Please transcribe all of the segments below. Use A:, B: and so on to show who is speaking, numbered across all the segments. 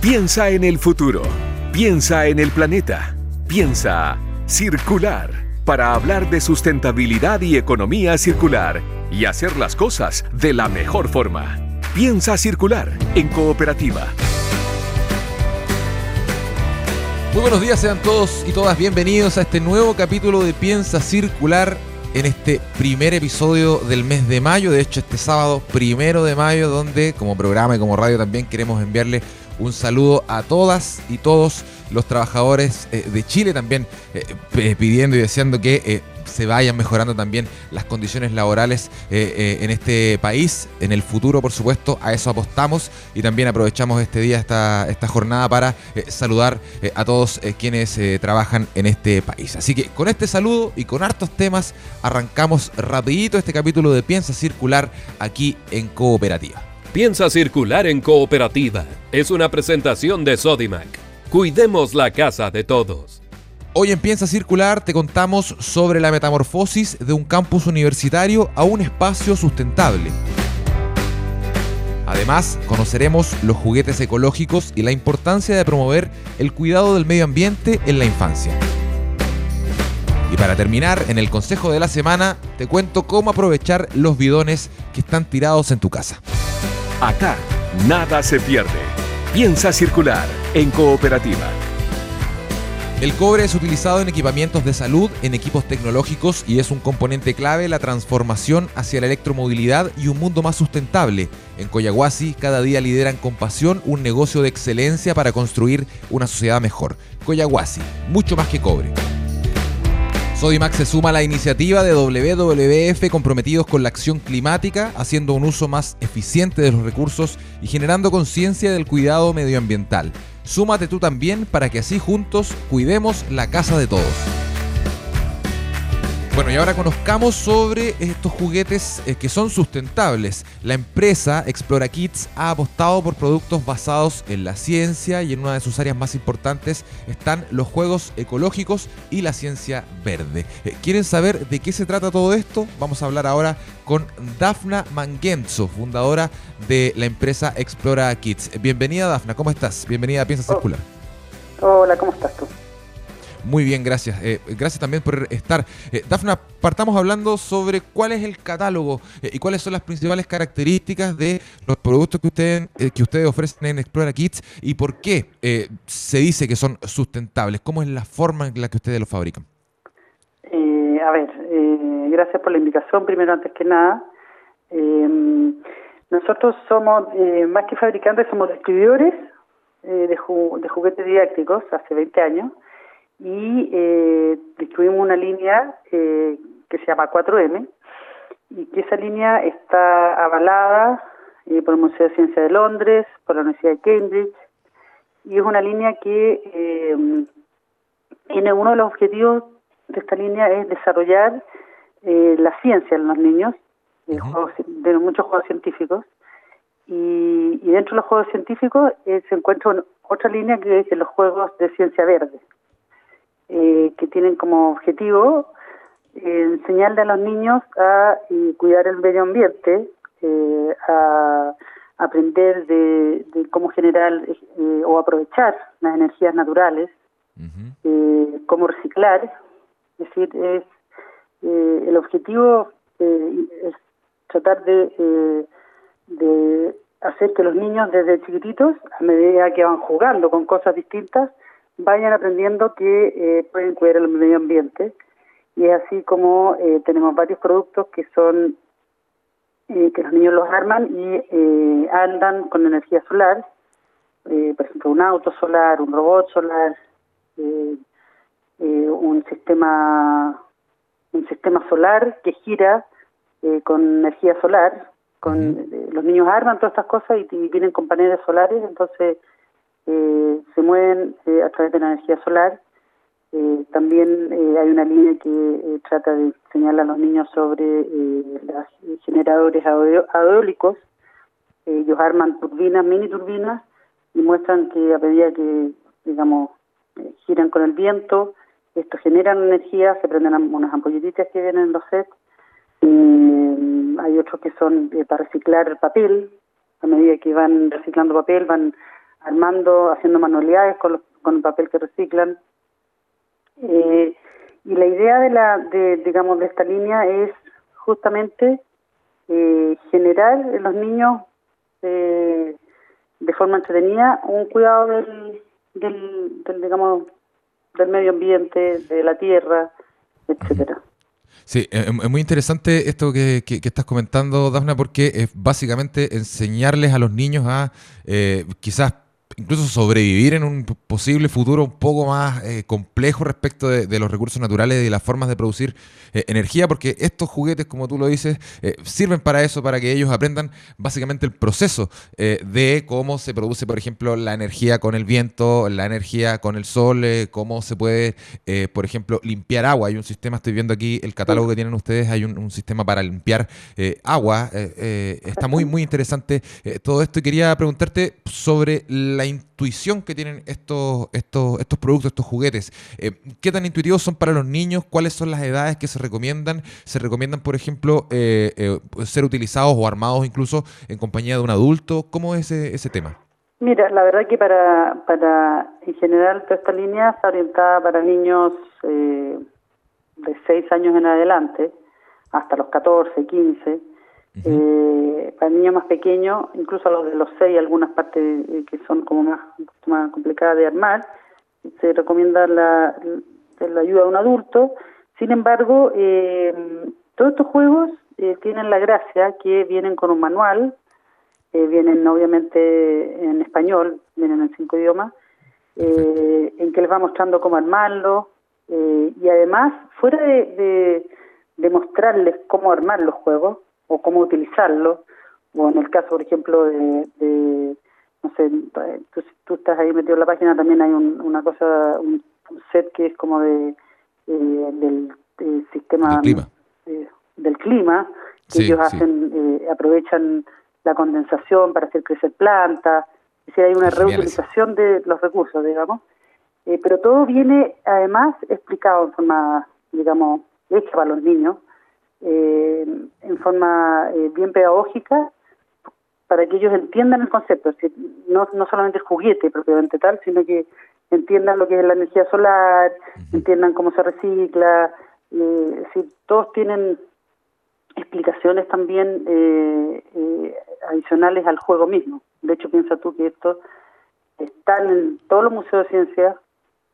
A: Piensa en el futuro. Piensa en el planeta. Piensa circular para hablar de sustentabilidad y economía circular y hacer las cosas de la mejor forma. Piensa circular en cooperativa.
B: Muy buenos días, sean todos y todas bienvenidos a este nuevo capítulo de Piensa Circular en este primer episodio del mes de mayo, de hecho este sábado primero de mayo, donde como programa y como radio también queremos enviarle un saludo a todas y todos los trabajadores eh, de Chile también eh, pidiendo y deseando que eh, se vayan mejorando también las condiciones laborales en este país, en el futuro por supuesto, a eso apostamos y también aprovechamos este día, esta, esta jornada para saludar a todos quienes trabajan en este país. Así que con este saludo y con hartos temas arrancamos rapidito este capítulo de Piensa Circular aquí en Cooperativa.
A: Piensa circular en cooperativa. Es una presentación de Sodimac. Cuidemos la casa de todos.
B: Hoy en Piensa Circular te contamos sobre la metamorfosis de un campus universitario a un espacio sustentable. Además, conoceremos los juguetes ecológicos y la importancia de promover el cuidado del medio ambiente en la infancia. Y para terminar, en el consejo de la semana, te cuento cómo aprovechar los bidones que están tirados en tu casa.
A: Acá, nada se pierde. Piensa circular en cooperativa.
B: El cobre es utilizado en equipamientos de salud, en equipos tecnológicos y es un componente clave en la transformación hacia la electromovilidad y un mundo más sustentable. En Coyahuasi cada día lideran con pasión un negocio de excelencia para construir una sociedad mejor. Coyahuasi, mucho más que cobre. Sodimac se suma a la iniciativa de WWF comprometidos con la acción climática, haciendo un uso más eficiente de los recursos y generando conciencia del cuidado medioambiental. Súmate tú también para que así juntos cuidemos la casa de todos. Bueno, y ahora conozcamos sobre estos juguetes eh, que son sustentables. La empresa Explora Kids ha apostado por productos basados en la ciencia y en una de sus áreas más importantes están los juegos ecológicos y la ciencia verde. Eh, ¿Quieren saber de qué se trata todo esto? Vamos a hablar ahora con Dafna Mangenzo, fundadora de la empresa Explora Kids. Bienvenida Dafna, ¿cómo estás? Bienvenida a Piensa Circular.
C: Hola, ¿cómo estás tú?
B: Muy bien, gracias. Eh, gracias también por estar. Eh, Dafna, partamos hablando sobre cuál es el catálogo eh, y cuáles son las principales características de los productos que ustedes, que ustedes ofrecen en Explora Kids y por qué se dice que son sustentables. ¿Cómo es la forma en la que ustedes los fabrican?
C: a ver, gracias por la invitación, primero antes que nada. nosotros somos, más que fabricantes, somos distribuidores de, de juguetes didácticos hace 20 años y eh, distribuimos una línea eh, que se llama 4M y que esa línea está avalada eh, por el Museo de Ciencia de Londres, por la Universidad de Cambridge y es una línea que eh, tiene uno de los objetivos de esta línea es desarrollar eh, la ciencia en los niños, de muchos juegos científicos y, y, dentro de los juegos científicos se encuentra otra línea que es los juegos de ciencia verde eh, que tienen como objetivo eh, enseñarle a los niños a eh, cuidar el medio ambiente, a aprender de, cómo generar o aprovechar las energías naturales, cómo reciclar. Es decir, es el objetivo es tratar de, de hacer que los niños desde chiquititos, a medida que van jugando con cosas distintas, vayan aprendiendo que eh, pueden cuidar el medio ambiente. Y es así como eh, tenemos varios productos que son eh, que los niños los arman y andan con energía solar. Por ejemplo un auto solar un robot solar un sistema un sistema solar que gira con energía solar. Con los niños arman todas estas cosas y, y vienen con paneles solares. Entonces eh, se mueven eh, a través de la energía solar. Eh, también hay una línea que trata de enseñarle a los niños sobre los generadores eólicos. ellos arman turbinas, mini turbinas, y muestran que a medida que, digamos, giran con el viento, esto generan energía, se prenden unas ampolletitas que vienen en los sets. hay otros que son para reciclar el papel, a medida que van reciclando papel van armando, haciendo manualidades con, con el papel que reciclan. Eh, y la idea de la, de, digamos, de esta línea es justamente eh, generar en los niños eh, de forma entretenida un cuidado del, del, digamos, del medio ambiente, de la tierra, etcétera.
B: Sí, es muy interesante esto que, que, estás comentando, Dafna, porque es básicamente enseñarles a los niños a eh, quizás incluso sobrevivir en un posible futuro un poco más eh, complejo respecto de, los recursos naturales y las formas de producir eh, energía, porque estos juguetes, como tú lo dices, eh, sirven para eso, para que ellos aprendan básicamente el proceso de cómo se produce, por ejemplo, la energía con el viento, la energía con el sol, cómo se puede, por ejemplo, limpiar agua. Hay un sistema, estoy viendo aquí el catálogo que tienen ustedes, hay un, un sistema para limpiar agua. está muy, muy interesante todo esto y quería preguntarte sobre la intuición que tienen estos, estos, estos productos, estos juguetes. Eh, ¿Qué tan intuitivos son para los niños? ¿Cuáles son las edades que se recomiendan? ¿Se recomiendan, por ejemplo, eh, eh, ser utilizados o armados incluso en compañía de un adulto? ¿Cómo es ese, ese tema?
C: Mira, la verdad que para, para en general toda esta línea está orientada para niños de 6 años en adelante, hasta los 14, 15 eh, para niños más pequeños, incluso a los de los seis, algunas partes eh, que son como más, más complicadas de armar, se recomienda la, la ayuda de un adulto. Sin embargo, eh, todos estos juegos eh, tienen la gracia que vienen con un manual, vienen obviamente en español, vienen en cinco idiomas, en que les va mostrando cómo armarlo y además, fuera de, de mostrarles cómo armar los juegos, o cómo utilizarlo, o en el caso, por ejemplo, de, no sé, tú, tú, estás ahí metido en la página, también hay una cosa, un set que es como de eh, del, sistema
B: clima.
C: Eh, del clima, que ellos hacen, eh, aprovechan la condensación para hacer crecer plantas, es decir, hay una reutilización de los recursos, digamos, pero todo viene además explicado en forma, digamos, hecha para los niños, eh, en forma eh, bien pedagógica para que ellos entiendan el concepto, no, no solamente el juguete propiamente tal, sino que entiendan lo que es la energía solar, entiendan cómo se recicla, eh, si todos tienen explicaciones también eh, eh, adicionales al juego mismo. De hecho, piensa tú que esto está en todos los museos de ciencia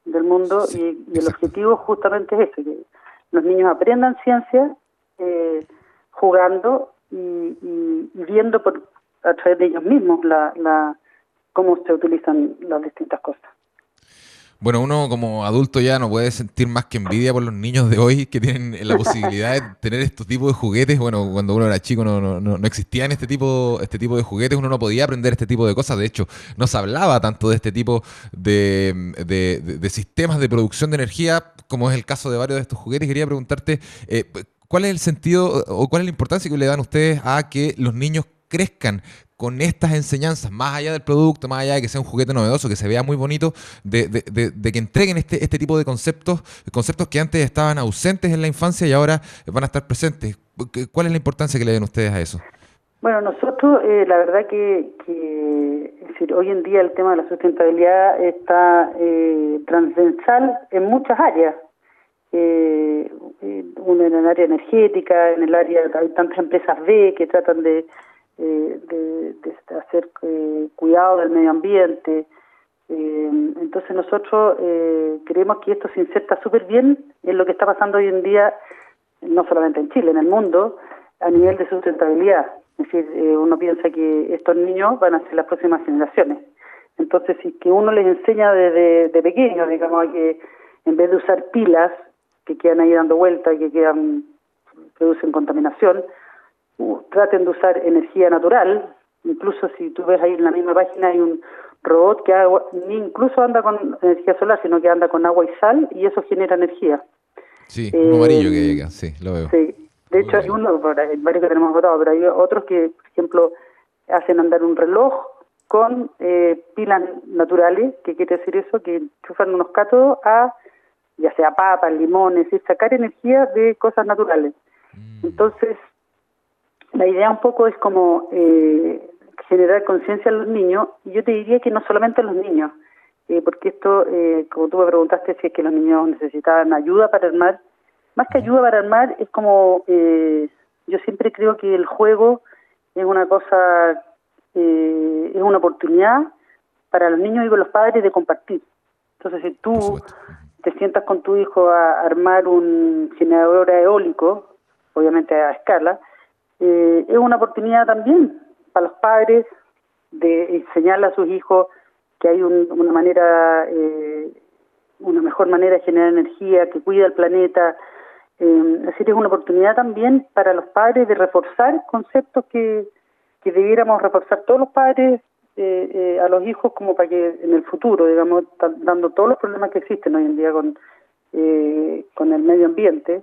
C: del mundo y, y, el objetivo justamente es ese, que los niños aprendan ciencia eh, jugando y, viendo por, a través de ellos mismos la, la, cómo se utilizan las distintas cosas.
B: Bueno, uno como adulto ya no puede sentir más que envidia por los niños de hoy que tienen la posibilidad de tener estos tipos de juguetes. Bueno, cuando uno era chico no, no, no, existían este tipo, este tipo de juguetes, uno no podía aprender este tipo de cosas. De hecho, no se hablaba tanto de este tipo de, de, sistemas de producción de energía, como es el caso de varios de estos juguetes. Quería preguntarte, eh, ¿Cuál es el sentido o cuál es la importancia que le dan ustedes a que los niños crezcan con estas enseñanzas, más allá del producto, más allá de que sea un juguete novedoso, que se vea muy bonito, de, de, que entreguen este, este tipo de conceptos, conceptos que antes estaban ausentes en la infancia y ahora van a estar presentes? ¿Cuál es la importancia que le den ustedes a eso?
C: Bueno, nosotros, eh, la verdad que, decir, hoy en día el tema de la sustentabilidad está eh, transversal en muchas áreas eh, uno en el área energética, en el área, hay tantas empresas B que tratan de, eh, de, hacer eh, cuidado del medio ambiente. Eh, entonces nosotros eh, creemos que esto se inserta súper bien en lo que está pasando hoy en día, no solamente en Chile, en el mundo, a nivel de sustentabilidad. Es decir, eh, uno piensa que estos niños van a ser las próximas generaciones. Entonces, si que uno les enseña desde de pequeños, digamos, que en vez de usar pilas, que quedan ahí dando vuelta y que quedan producen contaminación, uh, traten de usar energía natural, incluso si tú ves ahí en la misma página hay un robot que ni incluso anda con energía solar, sino que anda con agua y sal y eso genera energía.
B: Sí, un amarillo que llega, sí, lo veo.
C: Sí, de hecho hay uno, varios que tenemos votado, pero hay otros que, por ejemplo, hacen andar un reloj con eh, pilas naturales, ¿qué quiere decir eso? Que enchufan unos cátodos a ya sea papas, limones, y sacar energía de cosas naturales. Mm. Entonces, la idea un poco es como eh, generar conciencia en los niños, y yo te diría que no solamente en los niños, eh, porque esto, eh, como tú me preguntaste si es que los niños necesitaban ayuda para armar, más que ayuda para armar, es como, eh, yo siempre creo que el juego es una cosa, eh, es una oportunidad para los niños y con los padres de compartir. Entonces, si tú te sientas con tu hijo a armar un generador eólico, obviamente a escala, eh, es una oportunidad también para los padres de enseñarle a sus hijos que hay una manera, eh, una mejor manera de generar energía, que cuida el planeta. Eh, es decir, es una oportunidad también para los padres de reforzar conceptos que, que debiéramos reforzar todos los padres eh, eh, a los hijos como para que en el futuro, digamos, dando todos los problemas que existen hoy en día con, eh, con el medio ambiente,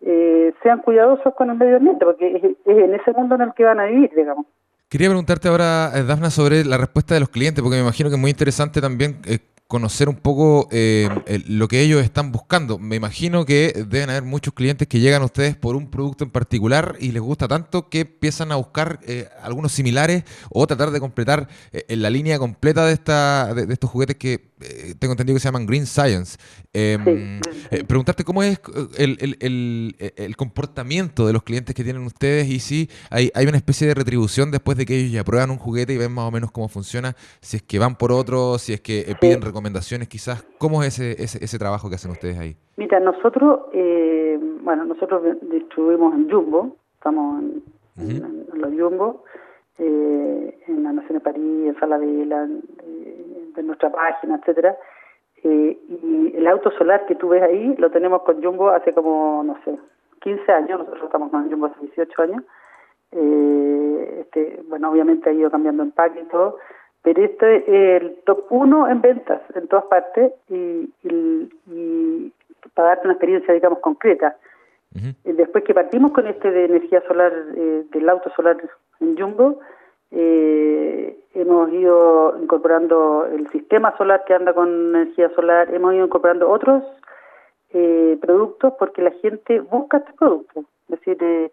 C: eh, sean cuidadosos con el medio ambiente, porque es, es en ese mundo en el que van a vivir, digamos.
B: Quería preguntarte ahora, eh, Dafna, sobre la respuesta de los clientes, porque me imagino que es muy interesante también eh, conocer un poco eh, lo que ellos están buscando. Me imagino que deben haber muchos clientes que llegan a ustedes por un producto en particular y les gusta tanto que empiezan a buscar eh, algunos similares o tratar de completar eh, en la línea completa de, esta, de, de estos juguetes que tengo entendido que se llaman Green Science.
C: Sí.
B: eh, preguntarte cómo es el, el- el- el comportamiento de los clientes que tienen ustedes y si hay, hay una especie de retribución después de que ellos ya prueban un juguete y ven más o menos cómo funciona, si es que van por otro, si es que piden recomendaciones quizás. ¿Cómo es ese, ese, ese trabajo que hacen ustedes ahí?
C: Mira, nosotros, eh, bueno, nosotros distribuimos en Jumbo, estamos en, en- en los Jumbo, eh, en la Nación de París, en Falabella, en, eh, en nuestra página, etcétera. Eh, y el auto solar que tú ves ahí lo tenemos con Jumbo hace como, no sé, 15 años, nosotros estamos con Jumbo hace 18 años. Eh, este, bueno, obviamente ha ido cambiando empaque y todo, pero este es el top uno en ventas en todas partes y, y- y para darte una experiencia, digamos, concreta. Eh, Después que partimos con este de energía solar, eh, del auto solar en Jumbo, eh, hemos ido incorporando el sistema solar que anda con energía solar, hemos ido incorporando otros eh, productos porque la gente busca este producto. Es decir, eh,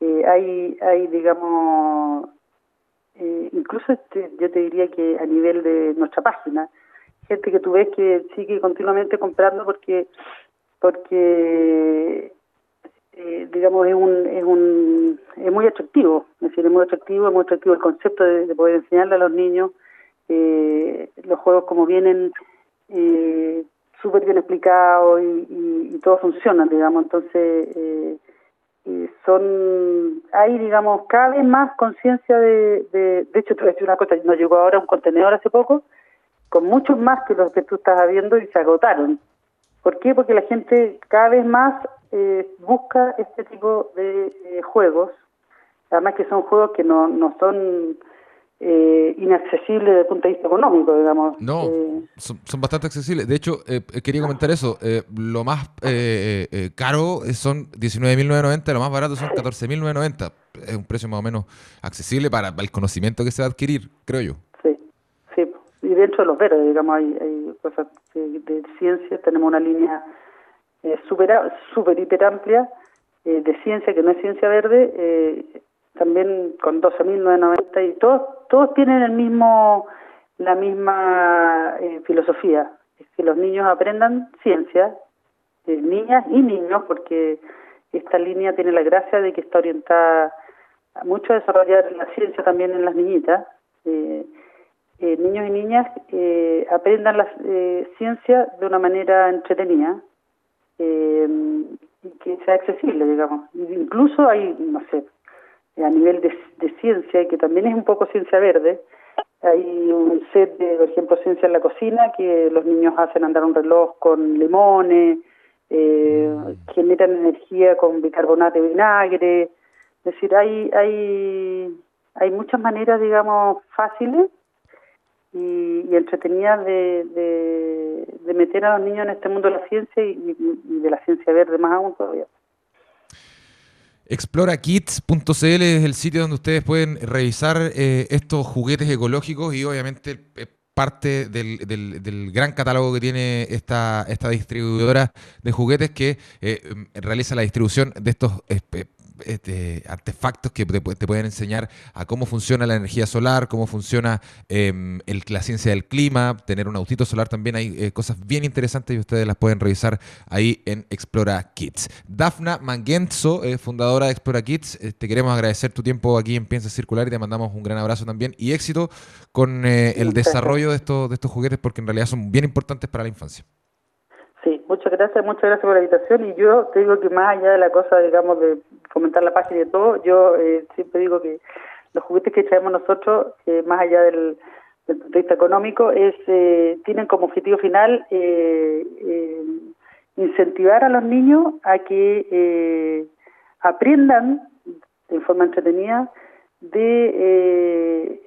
C: eh, hay, hay, digamos, eh, incluso este, yo te diría que a nivel de nuestra página, gente que tú ves que sigue continuamente comprando porque porque eh, digamos es un es un es muy atractivo. Es decir es muy atractivo es muy atractivo el concepto de, de poder enseñarle a los niños eh, los juegos como vienen eh, súper bien explicados y, y, y todo funciona digamos. Entonces eh, son hay digamos cada vez más conciencia de, de de hecho decir una cosa nos llegó ahora un contenedor hace poco con muchos más que los que tú estás viendo y se agotaron ¿Por qué? Porque la gente cada vez más eh, busca este tipo de eh, juegos, además que son juegos que no, no son eh, inaccesibles desde el punto de vista económico, digamos.
B: No,
C: Eh,
B: son, son bastante accesibles. De hecho, eh, eh, quería comentar eso. eh, lo más caro son 19.990, lo más barato son 14.990. Es un precio más o menos accesible para, para el conocimiento que se va a adquirir, creo yo.
C: sí, sí. Y dentro de los verdes, digamos, hay, hay cosas de, de ciencia, tenemos una línea eh, súper súper hiper amplia eh, de ciencia que no es ciencia verde, eh, también con 12.990 y todos todos tienen el mismo la misma eh, filosofía, es que los niños aprendan ciencia, eh, niñas y niños, porque esta línea tiene la gracia de que está orientada mucho a desarrollar la ciencia también en las niñitas. Eh, eh, niños y niñas aprendan la ciencia de una manera entretenida que sea accesible, digamos. Incluso hay, no sé, a nivel de, de ciencia, que también es un poco ciencia verde, hay un set de, por ejemplo, ciencia en la cocina, que los niños hacen andar un reloj con limones, eh, generan energía con bicarbonato de vinagre, es decir, hay, hay, hay muchas maneras, digamos, fáciles y, y entretenidas de, de, de meter a los niños en este mundo de la ciencia y, y de la ciencia verde más aún todavía.
B: Explorakids.cl es el sitio donde ustedes pueden revisar eh, estos juguetes ecológicos y obviamente eh, parte del, del- gran catálogo que tiene esta, esta distribuidora de juguetes que eh, realiza la distribución de estos este, artefactos que te, pueden enseñar a cómo funciona la energía solar, cómo funciona em, la ciencia del clima, tener un autito solar también. Hay eh, cosas bien interesantes y ustedes las pueden revisar ahí en Explora Kids. Dafna Mangenzo, eh, fundadora de Explora Kids, eh, te queremos agradecer tu tiempo aquí en Piensa Circular y te mandamos un gran abrazo también y éxito con el desarrollo de estos, de estos juguetes porque en realidad son bien importantes para la infancia.
C: Sí, muchas gracias, muchas gracias por la invitación y yo te digo que más allá de la cosa, digamos, de fomentar la paz y de todo, yo eh, siempre digo que los juguetes que traemos nosotros, eh, más allá del, punto de vista económico, es eh, tienen como objetivo final incentivar a los niños a que aprendan de forma entretenida de,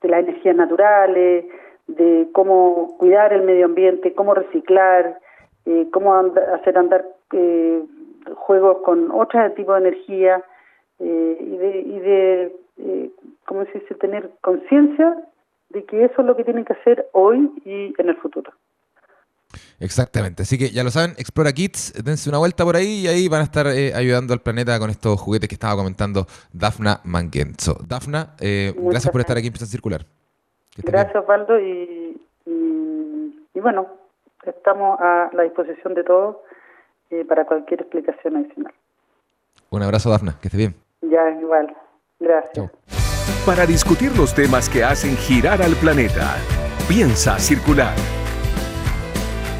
C: de las energías naturales, de cómo cuidar el medio ambiente, cómo reciclar, eh, cómo hacer andar eh, juegos con otro tipo de energía eh, y de, y de eh, ¿cómo se dice?, tener conciencia de que eso es lo que tienen que hacer hoy y en el futuro.
B: Exactamente, así que ya lo saben, Explora Kids, dense una vuelta por ahí y ahí van a estar ayudando al planeta con estos juguetes que estaba comentando Dafna Mangenzo. Dafna, gracias por estar aquí en Pista Circular.
C: Gracias, Osvaldo, y, y bueno, Estamos a la disposición de todos eh, para cualquier explicación adicional.
B: Un abrazo, Dafna, que esté bien.
C: Ya, igual. Gracias.
A: Para discutir los temas que hacen girar al planeta, piensa circular.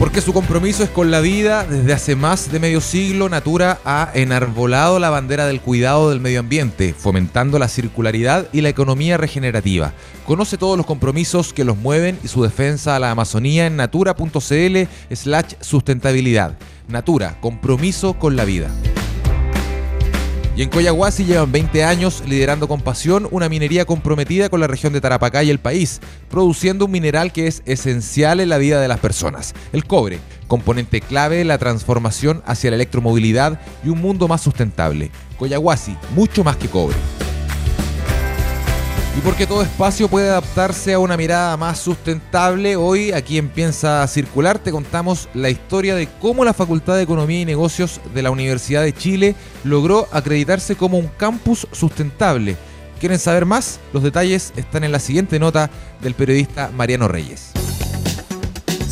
B: Porque su compromiso es con la vida, desde hace más de medio siglo, Natura ha enarbolado la bandera del cuidado del medio ambiente, fomentando la circularidad y la economía regenerativa. Conoce todos los compromisos que los mueven y su defensa a la Amazonía en natura.cl slash sustentabilidad. Natura, compromiso con la vida. Y en Coyahuasi llevan 20 años liderando con pasión una minería comprometida con la región de Tarapacá y el país, produciendo un mineral que es esencial en la vida de las personas, el cobre, componente clave en la transformación hacia la electromovilidad y un mundo más sustentable. Coyahuasi, mucho más que cobre. Y porque todo espacio puede adaptarse a una mirada más sustentable, hoy aquí en Piensa Circular te contamos la historia de cómo la Facultad de Economía y Negocios de la Universidad de Chile logró acreditarse como un campus sustentable. ¿Quieren saber más? Los detalles están en la siguiente nota del periodista Mariano Reyes.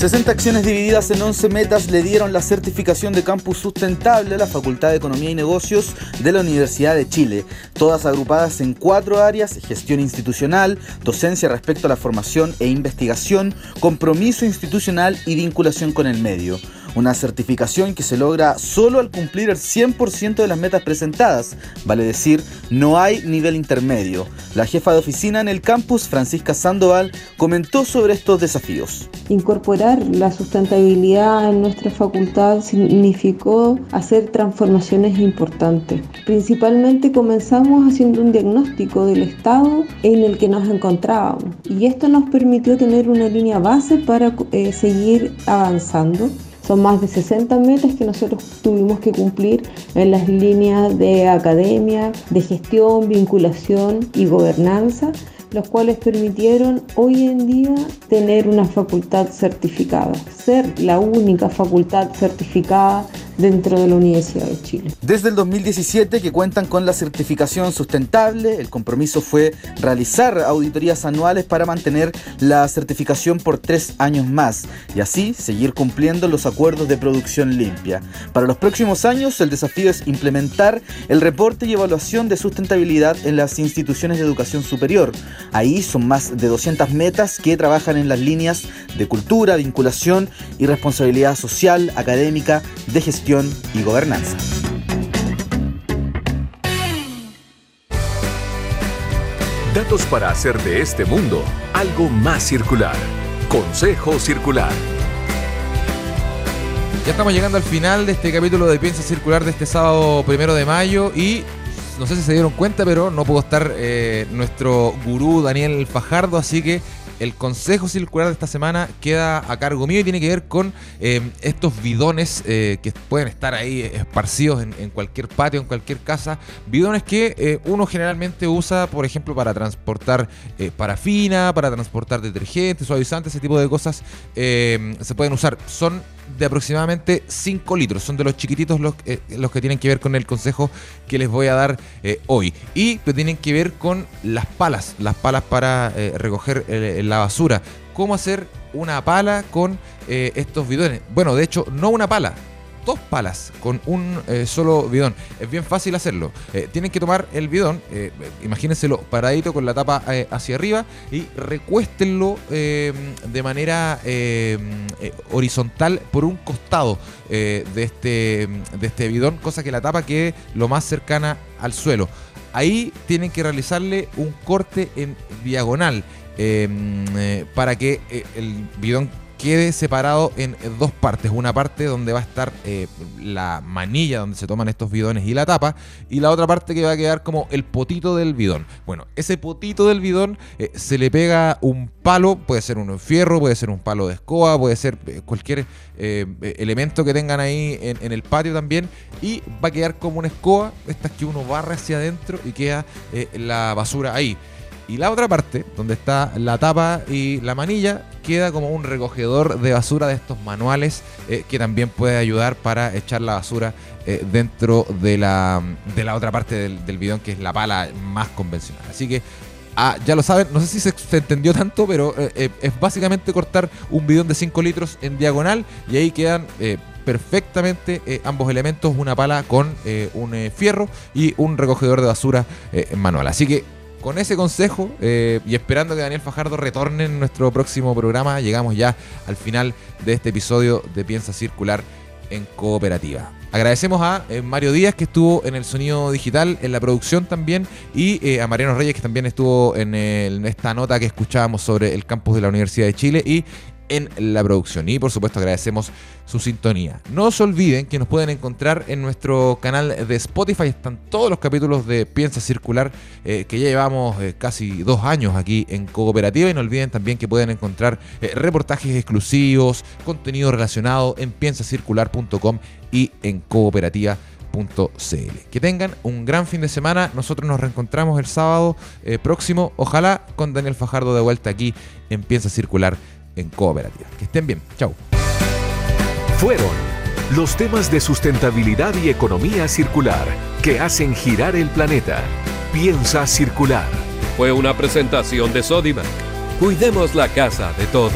D: 60 acciones divididas en 11 metas le dieron la certificación de campus sustentable a la Facultad de Economía y Negocios de la Universidad de Chile, todas agrupadas en cuatro áreas, gestión institucional, docencia respecto a la formación e investigación, compromiso institucional y vinculación con el medio. Una certificación que se logra solo al cumplir el 100% de las metas presentadas, vale decir, no hay nivel intermedio. La jefa de oficina en el campus, Francisca Sandoval, comentó sobre estos desafíos.
E: Incorporar la sustentabilidad en nuestra facultad significó hacer transformaciones importantes. Principalmente comenzamos haciendo un diagnóstico del estado en el que nos encontrábamos y esto nos permitió tener una línea base para eh, seguir avanzando son más de 60 metas que nosotros tuvimos que cumplir en las líneas de academia, de gestión, vinculación y gobernanza, los cuales permitieron hoy en día tener una facultad certificada, ser la única facultad certificada dentro de la Universidad de Chile.
D: Desde el 2017 que cuentan con la certificación sustentable, el compromiso fue realizar auditorías anuales para mantener la certificación por tres años más y así seguir cumpliendo los acuerdos de producción limpia. Para los próximos años el desafío es implementar el reporte y evaluación de sustentabilidad en las instituciones de educación superior. Ahí son más de 200 metas que trabajan en las líneas de cultura, vinculación y responsabilidad social, académica, de gestión y gobernanza.
A: Datos para hacer de este mundo algo más circular. Consejo Circular.
B: Ya estamos llegando al final de este capítulo de Piensa Circular de este sábado primero de mayo y no sé si se dieron cuenta, pero no pudo estar eh, nuestro gurú Daniel Fajardo, así que el consejo circular de esta semana queda a cargo mío y tiene que ver con eh, estos bidones eh, que pueden estar ahí esparcidos en, cualquier patio, en cualquier casa. Bidones que uno generalmente usa, por ejemplo, para transportar parafina, para transportar detergentes, suavizantes, ese tipo de cosas se pueden usar. Son de aproximadamente 5 litros. Son de los chiquititos los, eh, los que tienen que ver con el consejo que les voy a dar eh, hoy. Y que tienen que ver con las palas, las palas para eh, recoger la basura. ¿Cómo hacer una pala con estos bidones? Bueno, de hecho, no una pala, dos palas con un eh, solo bidón. Es bien fácil hacerlo. Eh, tienen que tomar el bidón, eh, imagínenselo paradito con la tapa hacia arriba y recuéstenlo de manera horizontal por un costado de, este, de este bidón, cosa que la tapa quede lo más cercana al suelo. Ahí tienen que realizarle un corte en diagonal para que el bidón quede separado en dos partes. Una parte donde va a estar eh, la manilla donde se toman estos bidones y la tapa. Y la otra parte que va a quedar como el potito del bidón. Bueno, ese potito del bidón eh, se le pega un palo, puede ser un fierro, puede ser un palo de escoba, puede ser eh, cualquier elemento que tengan ahí en, el patio también. Y va a quedar como una escoba, estas que uno barra hacia adentro y queda la basura ahí. Y la otra parte, donde está la tapa y la manilla, queda como un recogedor de basura de estos manuales eh, que también puede ayudar para echar la basura eh, dentro de la, de la otra parte del, bidón, que es la pala más convencional. Así que ah, ya lo saben, no sé si se, entendió tanto, pero eh, es básicamente cortar un bidón de 5 litros en diagonal y ahí quedan perfectamente ambos elementos, una pala con un fierro y un recogedor de basura manual. Así que con ese consejo eh, y esperando que Daniel Fajardo retorne en nuestro próximo programa, llegamos ya al final de este episodio de Piensa Circular en Cooperativa. Agradecemos a eh, Mario Díaz que estuvo en el sonido digital, en la producción también, y eh, a Mariano Reyes que también estuvo en, en, esta nota que escuchábamos sobre el campus de la Universidad de Chile y en la producción. Y por supuesto agradecemos su sintonía. No se olviden que nos pueden encontrar en nuestro canal de Spotify. Están todos los capítulos de Piensa Circular eh, que ya llevamos eh, casi dos años aquí en Cooperativa. Y no olviden también que pueden encontrar eh, reportajes exclusivos, contenido relacionado en piensacircular.com y en cooperativa.cl. Que tengan un gran fin de semana. Nosotros nos reencontramos el sábado próximo, ojalá con Daniel Fajardo de vuelta aquí en Piensa Circular en cooperativa. Que estén bien. Chao.
A: Fueron los temas de sustentabilidad y economía circular que hacen girar el planeta. Piensa circular.
F: Fue una presentación de Sodimac. Cuidemos la casa de todos.